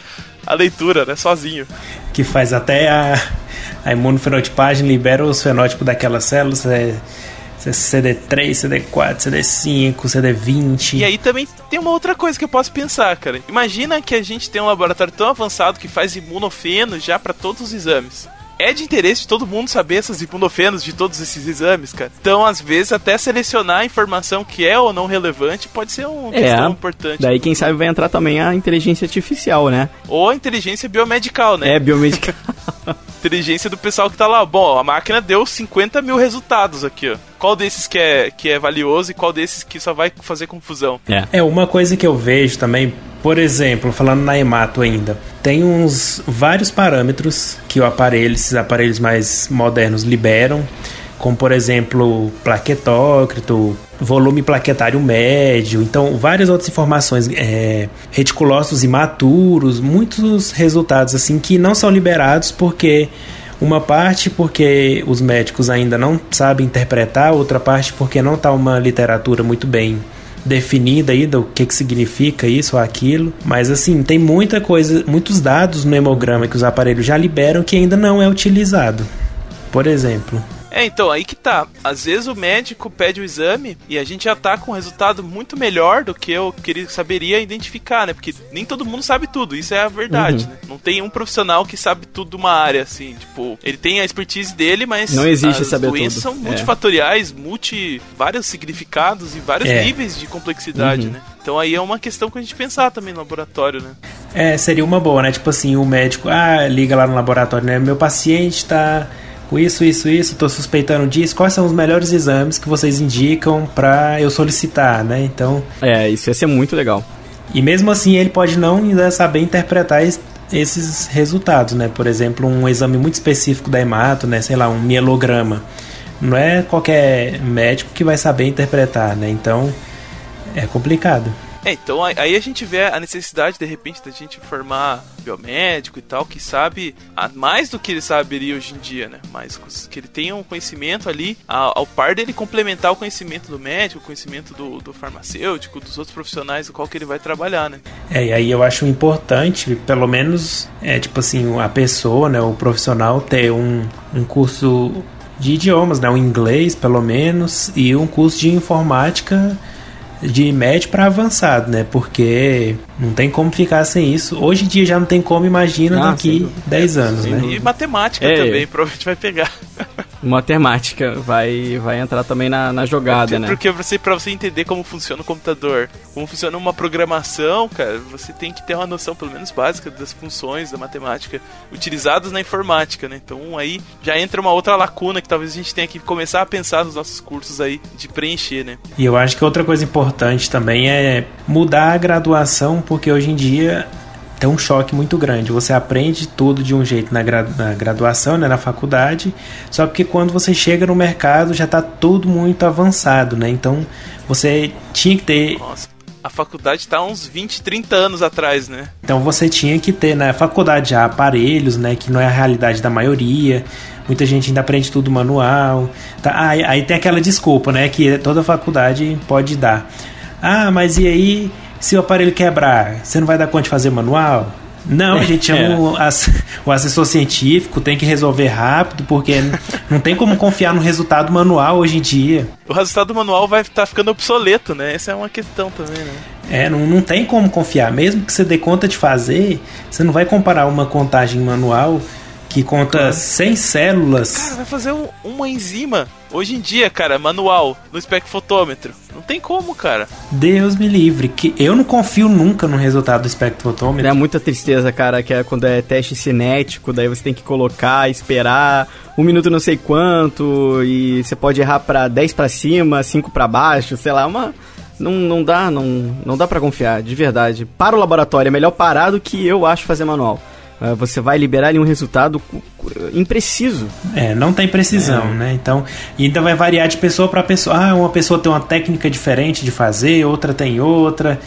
a leitura, né? Sozinho. Que faz até a, a imunofenotipagem, libera os fenótipos daquelas células. É, CD3, CD4, CD5, CD20. E aí também tem uma outra coisa que eu posso pensar, cara. Imagina que a gente tem um laboratório tão avançado que faz imunofeno já para todos os exames. É de interesse de todo mundo saber essas imunofenos de todos esses exames, cara. Então, às vezes, até selecionar a informação que é ou não relevante pode ser uma questão É, importante. daí quem sabe vai entrar também a inteligência artificial, né? Ou a inteligência biomedical, né? É, biomedical. inteligência do pessoal que tá lá. Bom, a máquina deu 50 mil resultados aqui, ó. Qual desses que é, que é valioso e qual desses que só vai fazer confusão? é. É, uma coisa que eu vejo também, por exemplo, falando na Emato ainda, tem uns vários parâmetros que o aparelho, esses aparelhos mais modernos liberam, como por exemplo, plaquetócrito, volume plaquetário médio, então várias outras informações, é, reticulócitos imaturos, muitos resultados assim que não são liberados porque uma parte porque os médicos ainda não sabem interpretar, outra parte porque não está uma literatura muito bem definida aí do que, que significa isso ou aquilo. Mas assim, tem muita coisa, muitos dados no hemograma que os aparelhos já liberam que ainda não é utilizado. Por exemplo. É, então, aí que tá. Às vezes o médico pede o exame e a gente já tá com um resultado muito melhor do que eu queria, saberia identificar, né? Porque nem todo mundo sabe tudo, isso é a verdade, né? Não tem um profissional que sabe tudo de uma área, assim. Tipo, ele tem a expertise dele, mas Não existe as saber doenças tudo. são É. multifatoriais, multi... vários significados e vários É. níveis de complexidade, Uhum. né? Então aí é uma questão que a gente pensar também no laboratório, né? É, seria uma boa, né? Tipo assim, o médico, ah, liga lá no laboratório, né? Meu paciente tá com isso, isso, isso, tô suspeitando disso. Quais são os melhores exames que vocês indicam pra eu solicitar, né? Então, É, isso ia ser muito legal. E mesmo assim ele pode não ainda saber interpretar es- esses resultados, né? Por exemplo, um exame muito específico da hemato, né? Sei lá, um mielograma. Não é qualquer médico que vai saber interpretar, né? Então é complicado. É, então aí- a gente vê a necessidade, de repente, da gente formar biomédico e tal, que sabe mais do que ele saberia hoje em dia, né? Mas que ele tenha um conhecimento ali, ao, par dele complementar o conhecimento do médico, o conhecimento do, do farmacêutico, dos outros profissionais do qual que ele vai trabalhar, né? É, e aí eu acho importante, pelo menos, é tipo assim, a pessoa, né, o profissional ter um, um curso de idiomas, né, um inglês pelo menos, e um curso de informática de médio para avançado, né? Porque não tem como ficar sem isso. Hoje em dia já não tem como, imagina Ah, daqui dúvida. 10 anos, né? E matemática É. também, provavelmente vai pegar. Matemática vai, vai entrar também na, na jogada, né? Porque você, pra você entender como funciona o computador, como funciona uma programação, cara, você tem que ter uma noção, pelo menos básica, das funções da matemática utilizadas na informática, né? Então aí já entra uma outra lacuna que talvez a gente tenha que começar a pensar nos nossos cursos aí de preencher, né? E eu acho que outra coisa importante também é mudar a graduação, porque hoje em dia tem um choque muito grande. Você aprende tudo de um jeito na, gra- na graduação, né, na faculdade, só que quando você chega no mercado já está tudo muito avançado, né? Então você tinha que ter Nossa, a faculdade tá uns 20, 30 anos atrás, né? Então você tinha que ter na faculdade já aparelhos, né, que não é a realidade da maioria. Muita gente ainda aprende tudo manual. Tá? Aí, aí tem aquela desculpa, né, que toda faculdade pode dar. Ah, mas e aí se o aparelho quebrar, você não vai dar conta de fazer manual? Não, a gente chama É. o, o assessor científico, tem que resolver rápido, porque não tem como confiar no resultado manual hoje em dia. O resultado manual vai estar ficando obsoleto, né? Essa é uma questão também, né? É, não, não tem como confiar. Mesmo que você dê conta de fazer, você não vai comparar uma contagem manual que conta 100 células. Cara, vai fazer um- uma enzima. Hoje em dia, cara, manual, no espectrofotômetro. Não tem como, cara. Deus me livre, que eu não confio nunca no resultado do espectrofotômetro. É muita tristeza, cara, que é quando é teste cinético, daí você tem que colocar, esperar um minuto não sei quanto, e você pode errar pra 10 pra cima, 5 pra baixo, sei lá, uma. Não, não dá, não, não dá pra confiar, de verdade. Para o laboratório, é melhor parar do que eu acho fazer manual. Ah, Você vai liberar ali um resultado impreciso. É, não tem precisão, né? Então, e ainda vai variar de pessoa para pessoa. Ah, uma pessoa tem uma técnica diferente de fazer, outra tem outra,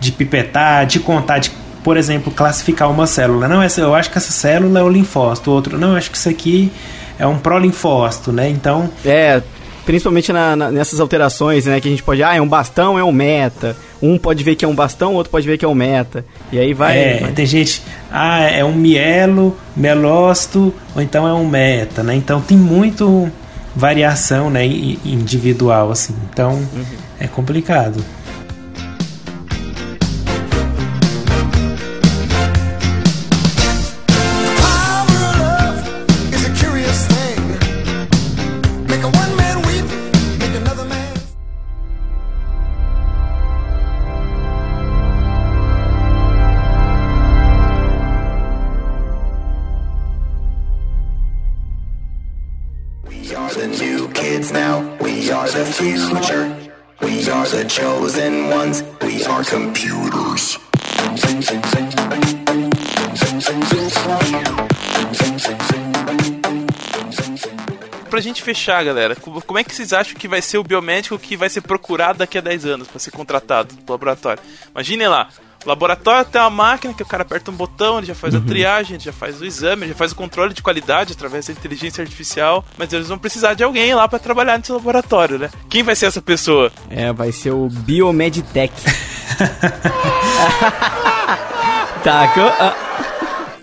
de pipetar, de contar, de, por exemplo, classificar uma célula. Não, essa, eu acho que essa célula é o linfócito, o outro, não, eu acho que isso aqui é um prolinfócito, né? Então, É, principalmente na- na- nessas alterações, né? Que a gente pode, ah, é um bastão, é um meta. Um pode ver que é um bastão, outro pode ver que é um meta. E aí vai. é, vai. tem gente, ah, é um mielo, melócito, ou então é um meta, né? Então tem muito variação, né, individual assim. Então, é complicado. Fechar, galera, co- como é que vocês acham que vai ser o biomédico que vai ser procurado daqui a 10 anos pra ser contratado no laboratório? Imaginem lá, o laboratório tem uma máquina que o cara aperta um botão, ele já faz a triagem, ele já faz o exame, ele já faz o controle de qualidade através da inteligência artificial, mas eles vão precisar de alguém lá pra trabalhar nesse laboratório, né? Quem vai ser essa pessoa? É, vai ser o Biomedtech. tá, que ah,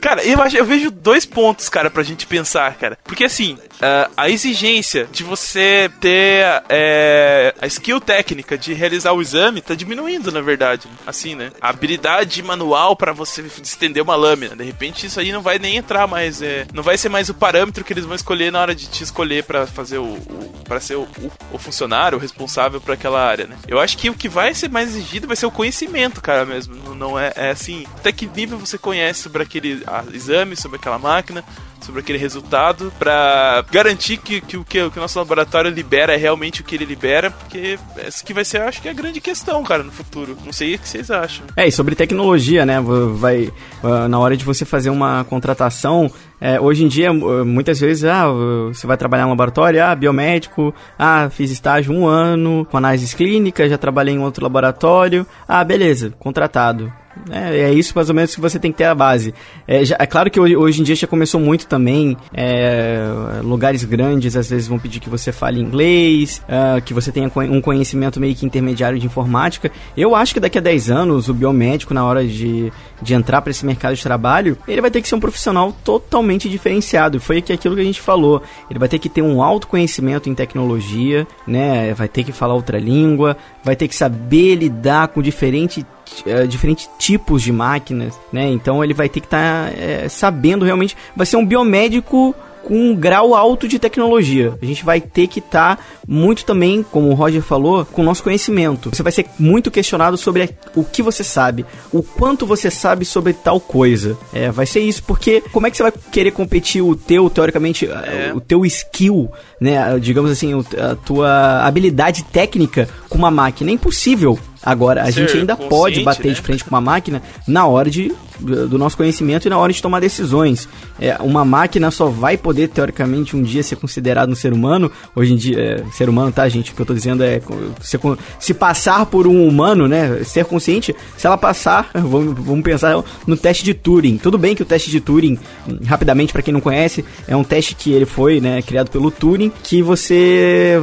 Cara, eu, acho, eu vejo dois pontos, cara, pra gente pensar, cara. Porque assim, ah, a exigência de você ter é, a skill técnica de realizar o exame tá diminuindo, na verdade. Assim, né? A habilidade manual pra você estender uma lâmina. De repente, isso aí não vai nem entrar mais. É, não vai ser mais o parâmetro que eles vão escolher na hora de te escolher pra fazer o. o para ser o, o, o funcionário, o responsável por aquela área, né? Eu acho que o que vai ser mais exigido vai ser o conhecimento, cara, mesmo. Não, não é, é assim. Até que nível você conhece sobre aquele a- exame, sobre aquela máquina, sobre aquele resultado, pra garantir que, que, o que o nosso laboratório libera é realmente o que ele libera, porque essa que vai ser, acho que é a grande questão, cara, no futuro. Não sei o que vocês acham. É, e sobre tecnologia, né? Vai, ah, na hora de você fazer uma contratação, é, hoje em dia, muitas vezes, ah, você vai trabalhar no laboratório, ah, biomédico, ah, fiz estágio um ano com análises clínicas, já trabalhei em outro laboratório, ah, beleza, contratado. É, é isso mais ou menos que você tem que ter a base. É, já- é claro que hoje, hoje em dia já começou muito também. é, lugares grandes às vezes vão pedir que você fale inglês, ah, que você tenha um conhecimento meio que intermediário de informática. Eu acho que daqui a 10 anos o biomédico, na hora de, de entrar para esse mercado de trabalho, ele vai ter que ser um profissional totalmente diferenciado. Foi que aquilo que a gente falou. Ele vai ter que ter um alto conhecimento em tecnologia, né? Vai ter que falar outra língua, vai ter que saber lidar com diferentes eh, diferentes tipos de máquinas, né? Então ele vai ter que estar sabendo realmente, vai ser um biomédico com um grau alto de tecnologia. A gente vai ter que estar muito também, como o Roger falou, com o nosso conhecimento. Você vai ser muito questionado sobre o que você sabe, o quanto você sabe sobre tal coisa. É, vai ser isso, porque como é que você vai querer competir o teu, teoricamente, É. o teu skill, né? Digamos assim, a tua habilidade técnica com uma máquina? É impossível. Agora, a Ser gente ainda pode bater né? de frente com uma máquina na hora de, do nosso conhecimento e na hora de tomar decisões. É, uma máquina só vai poder, teoricamente, um dia ser considerado um ser humano. Hoje em dia, é, ser humano, tá, gente? O que eu tô dizendo é se, se passar por um humano, né? Ser consciente, se ela passar, vamos, vamos pensar no teste de Turing. Tudo bem que o teste de Turing, rapidamente, para quem não conhece, é um teste que ele foi, né, criado pelo Turing, que você,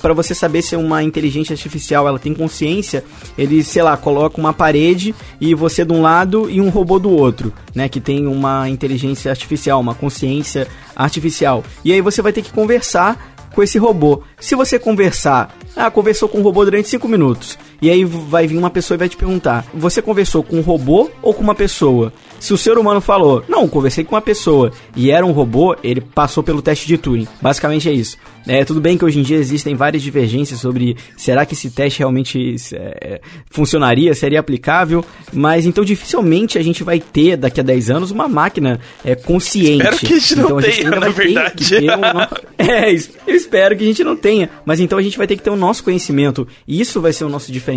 para você saber se uma inteligência artificial ela tem consciência, ele, sei lá, coloca uma parede e você de um lado e um robô do outro, né? Que tem uma inteligência artificial, uma consciência artificial. E aí você vai ter que conversar com esse robô. Se você conversar, ah, conversou com o robô durante 5 minutos. E aí vai vir uma pessoa e vai te perguntar: você conversou com um robô ou com uma pessoa? Se o ser humano falou, não, conversei com uma pessoa e era um robô, ele passou pelo teste de Turing. Basicamente é isso. É, tudo bem que hoje em dia existem várias divergências sobre será que esse teste realmente é, funcionaria, seria aplicável, mas então dificilmente a gente vai ter daqui a 10 anos uma máquina é, consciente. Espero que a gente então, não gente tenha, na verdade. um- É, isso. eu espero que a gente não tenha, mas então a gente vai ter que ter o nosso conhecimento e isso vai ser o nosso diferencial.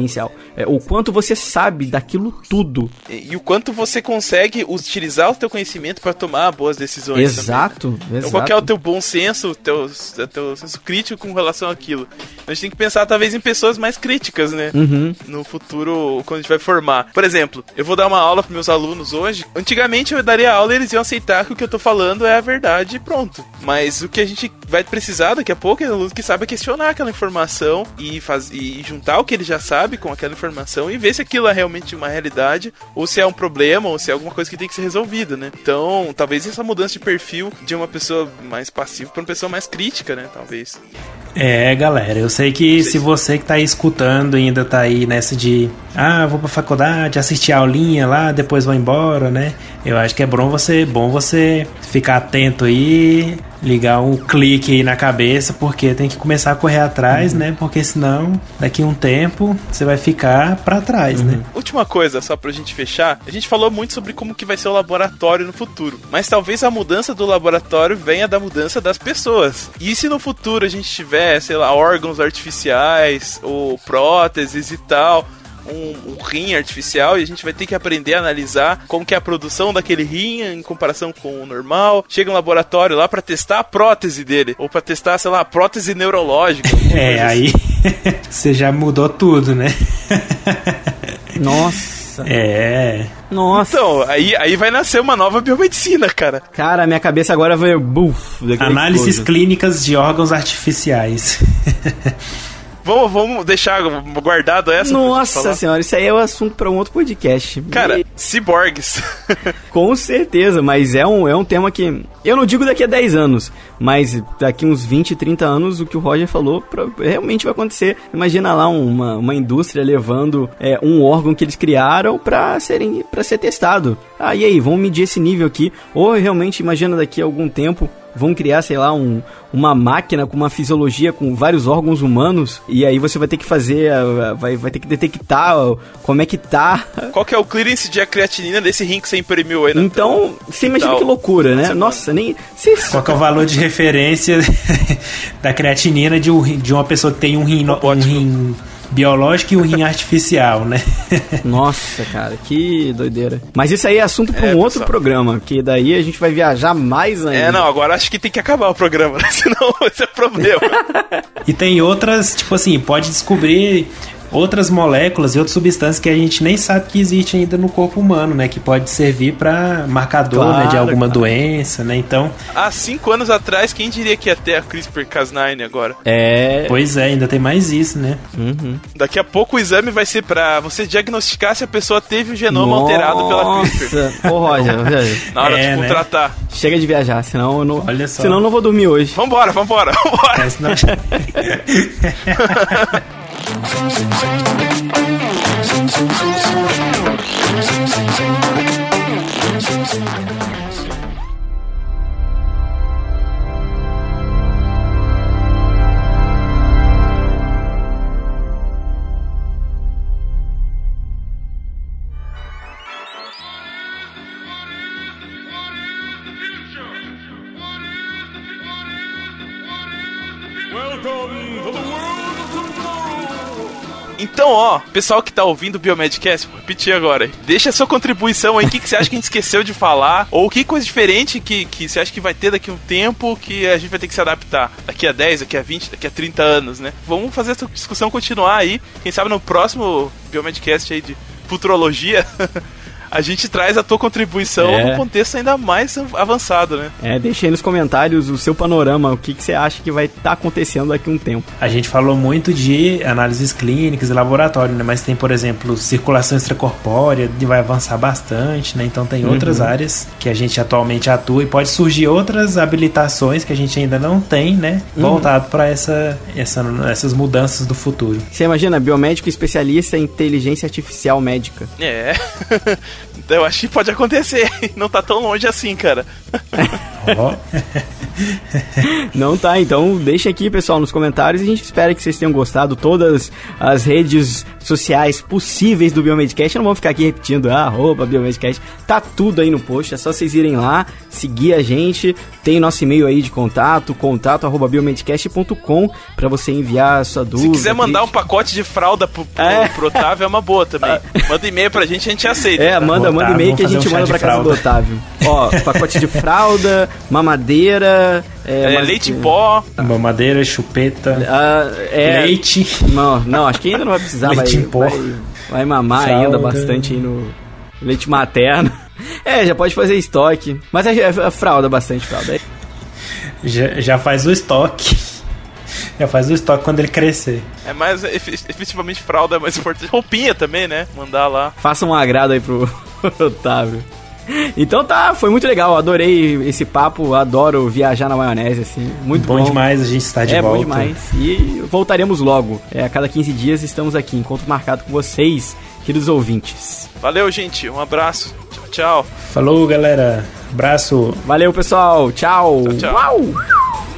É, o quanto você sabe daquilo tudo. E, e o quanto você consegue utilizar o teu conhecimento para tomar boas decisões. também, né? Exato, Então, exato. qual é o teu bom senso, o teu, teu senso crítico com relação àquilo? A gente tem que pensar, talvez, em pessoas mais críticas, né? Uhum. No futuro, quando a gente vai formar. Por exemplo, eu vou dar uma aula para meus alunos hoje. Antigamente eu daria aula e eles iam aceitar que o que eu tô falando é a verdade e pronto. Mas o que a gente vai precisar daqui a pouco é aluno que saiba questionar aquela informação e, faz, e juntar o que ele já sabe com aquela informação e ver se aquilo é realmente uma realidade ou se é um problema ou se é alguma coisa que tem que ser resolvida, né? Então, talvez essa mudança de perfil de uma pessoa mais passiva para uma pessoa mais crítica, né? Talvez. É, galera, eu sei que se você que tá aí escutando ainda tá aí nessa de ah, vou pra faculdade, assistir a aulinha lá, depois vou embora, né? Eu acho que é bom você, bom você ficar atento aí, ligar um clique aí na cabeça, porque tem que começar a correr atrás, né? Porque senão, daqui a um tempo, você vai ficar pra trás, né? Última coisa, só pra gente fechar. A gente falou muito sobre como que vai ser o laboratório no futuro. Mas talvez a mudança do laboratório venha da mudança das pessoas. E se no futuro a gente tiver, sei lá, órgãos artificiais ou próteses e tal. Um, um rim artificial e a gente vai ter que aprender a analisar como que é a produção daquele rim em comparação com o normal. Chega um laboratório lá pra testar a prótese dele ou pra testar, sei lá, a prótese neurológica. É, assim. aí você já mudou tudo, né? Nossa, É. nossa. Então, aí, aí vai nascer uma nova biomedicina, cara. Cara, minha cabeça agora vai buf. Análises coisa. clínicas de órgãos artificiais. Vamos, vamos deixar guardado essa? Nossa senhora, isso aí é o assunto pra um outro podcast. Cara, E- ciborgues. com certeza, mas é um, é um tema que. Eu não digo daqui a 10 anos, mas daqui uns 20, 30 anos, o que o Roger falou pra- realmente vai acontecer. Imagina lá uma, uma indústria levando é, um órgão que eles criaram pra, serem, pra ser testado. Ah, e aí, vamos medir esse nível aqui. Ou realmente, imagina daqui a algum tempo. Vão criar, sei lá, um, uma máquina com uma fisiologia com vários órgãos humanos. E aí você vai ter que fazer. Vai, vai ter que detectar como é que tá Qual que é o clearance de creatinina desse rim que você imprimiu aí na então, você imagina que loucura, né? Nossa, nem. Se, Qual que é o valor de referência da creatinina de, um de uma pessoa que tem um rim, no- um rim biológico e um rim artificial, né? Nossa, cara, que doideira. Mas isso aí é assunto para É, um outro pessoal. programa, que daí a gente vai viajar mais ainda. É, não, agora acho que tem que acabar o programa, né? senão vai ser problema. E tem outras, tipo assim, pode descobrir outras moléculas e outras substâncias que a gente nem sabe que existe ainda no corpo humano, né? Que pode servir para marcador né, de Claro, alguma claro. doença, né? Então, Há cinco anos atrás, quem diria que ia ter a CRISPR-Cas9 agora? É. pois é, ainda tem mais isso, né? Uhum. Daqui a pouco o exame vai ser pra você diagnosticar se a pessoa teve o genoma alterado pela CRISPR. Nossa, ô Roger, Na hora É, de né? contratar. chega de viajar, senão eu não. Olha só. Senão eu não vou dormir hoje. Vambora, vambora, vambora. É, senão- sing, sing, sing, sing. Pessoal que tá ouvindo o Biomedcast, vou repetir agora. Deixa sua contribuição aí, o que, que você acha que a gente esqueceu de falar, ou que coisa diferente que, que você acha que vai ter daqui a um tempo que a gente vai ter que se adaptar. Daqui a 10, daqui a 20, daqui a 30 anos, né? Vamos fazer essa discussão continuar aí. Quem sabe no próximo Biomedcast aí de futurologia. a gente traz a tua contribuição É. num contexto ainda mais avançado, né? É, deixa aí nos comentários o seu panorama, o que, que você acha que vai estar acontecendo daqui a um tempo. A gente falou muito de análises clínicas e laboratório, né? Mas tem, por exemplo, circulação extracorpórea, que vai avançar bastante, né? Então tem outras áreas que a gente atualmente atua e pode surgir outras habilitações que a gente ainda não tem, né? Voltado para essa, essa, essas mudanças do futuro. Você imagina, biomédico especialista em inteligência artificial médica. É. Eu acho que pode acontecer. Não tá tão longe assim, cara. Não tá, então deixa aqui, pessoal, nos comentários. A gente espera que vocês tenham gostado. Todas as redes sociais possíveis do Biomedcast. Eu não vou ficar aqui repetindo, ah, arroba Biomedcast. Tá tudo aí no post, é só vocês irem lá, seguir a gente. Tem nosso e-mail aí de contato, contato arroba biomedcast.com pra você enviar a sua Se dúvida. quiser mandar um pacote de fralda pro, pro, É. pro Otávio, é uma boa também. Manda e-mail pra gente, a gente aceita. É, manda, manda e-mail que a gente um manda pra casa do fralda. Otávio. Ó, pacote de fralda, mamadeira. É, É, mas- leite em pó. mamadeira, chupeta, Ah, é, leite. Não, não, acho que ainda não vai precisar. vai, Leite em pó. vai, vai mamar Fralda. ainda bastante aí no leite materno. É, já pode fazer estoque. Mas é, é fralda, bastante fralda. Já, já faz o estoque. Já faz o estoque quando ele crescer. É mais efe- efetivamente fralda é mais importante. Roupinha também, né? Mandar lá. Faça um agrado aí pro Otávio. Então tá, foi muito legal. Adorei esse papo. Adoro viajar na maionese, assim. Muito bom. Bom demais a gente estar de é volta. bom demais. E voltaremos logo. É, a cada 15 dias estamos aqui. Encontro marcado com vocês, queridos ouvintes. Valeu, gente. Um abraço. Tchau, tchau. Falou, galera. Abraço. Valeu, pessoal. Tchau. Tchau, tchau. Uau!